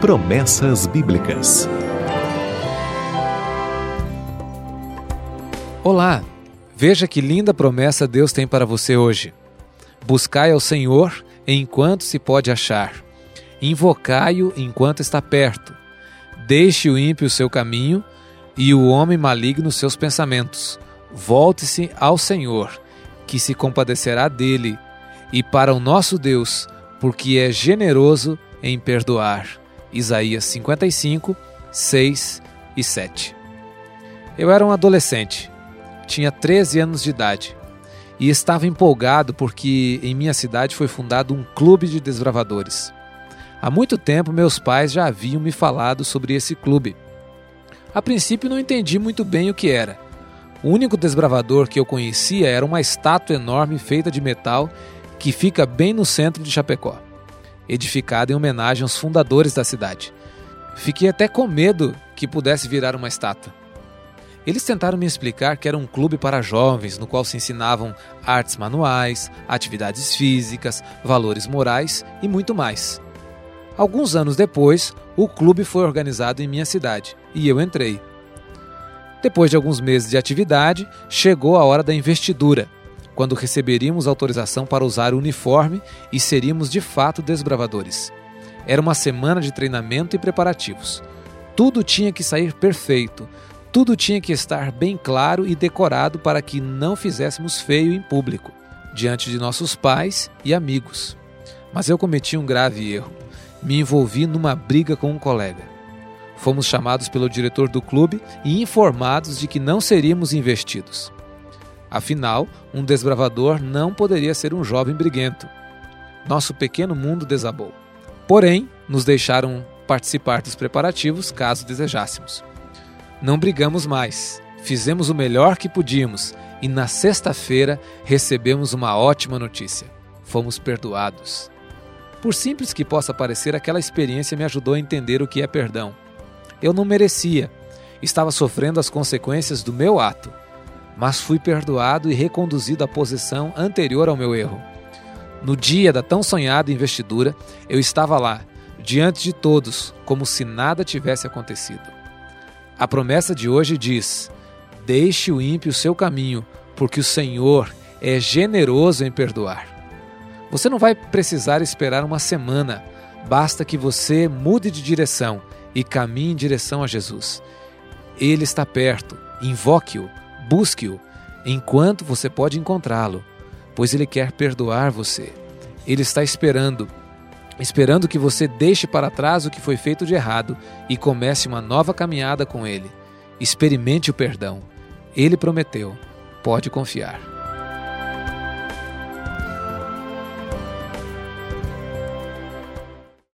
Promessas Bíblicas. Olá! Veja que linda promessa Deus tem para você hoje. Buscai ao Senhor enquanto se pode achar. Invocai-o enquanto está perto. Deixe o ímpio seu caminho e o homem maligno seus pensamentos. Volte-se ao Senhor, que se compadecerá dele, e para o nosso Deus, porque é generoso em perdoar. Isaías 55, 6 e 7. Eu era um adolescente, tinha 13 anos de idade e estava empolgado porque em minha cidade foi fundado um clube de desbravadores. Há muito tempo meus pais já haviam me falado sobre esse clube. A princípio não entendi muito bem o que era. O único desbravador que eu conhecia era uma estátua enorme feita de metal que fica bem no centro de Chapecó edificada em homenagem aos fundadores da cidade. Fiquei até com medo que pudesse virar uma estátua. Eles tentaram me explicar que era um clube para jovens no qual se ensinavam artes manuais, atividades físicas, valores morais e muito mais. Alguns anos depois, o clube foi organizado em minha cidade e eu entrei. Depois de alguns meses de atividade, chegou a hora da investidura quando receberíamos autorização para usar o uniforme e seríamos de fato desbravadores. Era uma semana de treinamento e preparativos. Tudo tinha que sair perfeito, tudo tinha que estar bem claro e decorado para que não fizéssemos feio em público, diante de nossos pais e amigos. Mas eu cometi um grave erro. Me envolvi numa briga com um colega. Fomos chamados pelo diretor do clube e informados de que não seríamos investidos. Afinal, um desbravador não poderia ser um jovem briguento. Nosso pequeno mundo desabou. Porém, nos deixaram participar dos preparativos caso desejássemos. Não brigamos mais, fizemos o melhor que podíamos e na sexta-feira recebemos uma ótima notícia: fomos perdoados. Por simples que possa parecer, aquela experiência me ajudou a entender o que é perdão. Eu não merecia, estava sofrendo as consequências do meu ato mas fui perdoado e reconduzido à posição anterior ao meu erro. No dia da tão sonhada investidura, eu estava lá, diante de todos, como se nada tivesse acontecido. A promessa de hoje diz: Deixe o ímpio seu caminho, porque o Senhor é generoso em perdoar. Você não vai precisar esperar uma semana, basta que você mude de direção e caminhe em direção a Jesus. Ele está perto, invoque-o Busque-o enquanto você pode encontrá-lo, pois ele quer perdoar você. Ele está esperando, esperando que você deixe para trás o que foi feito de errado e comece uma nova caminhada com ele. Experimente o perdão. Ele prometeu. Pode confiar.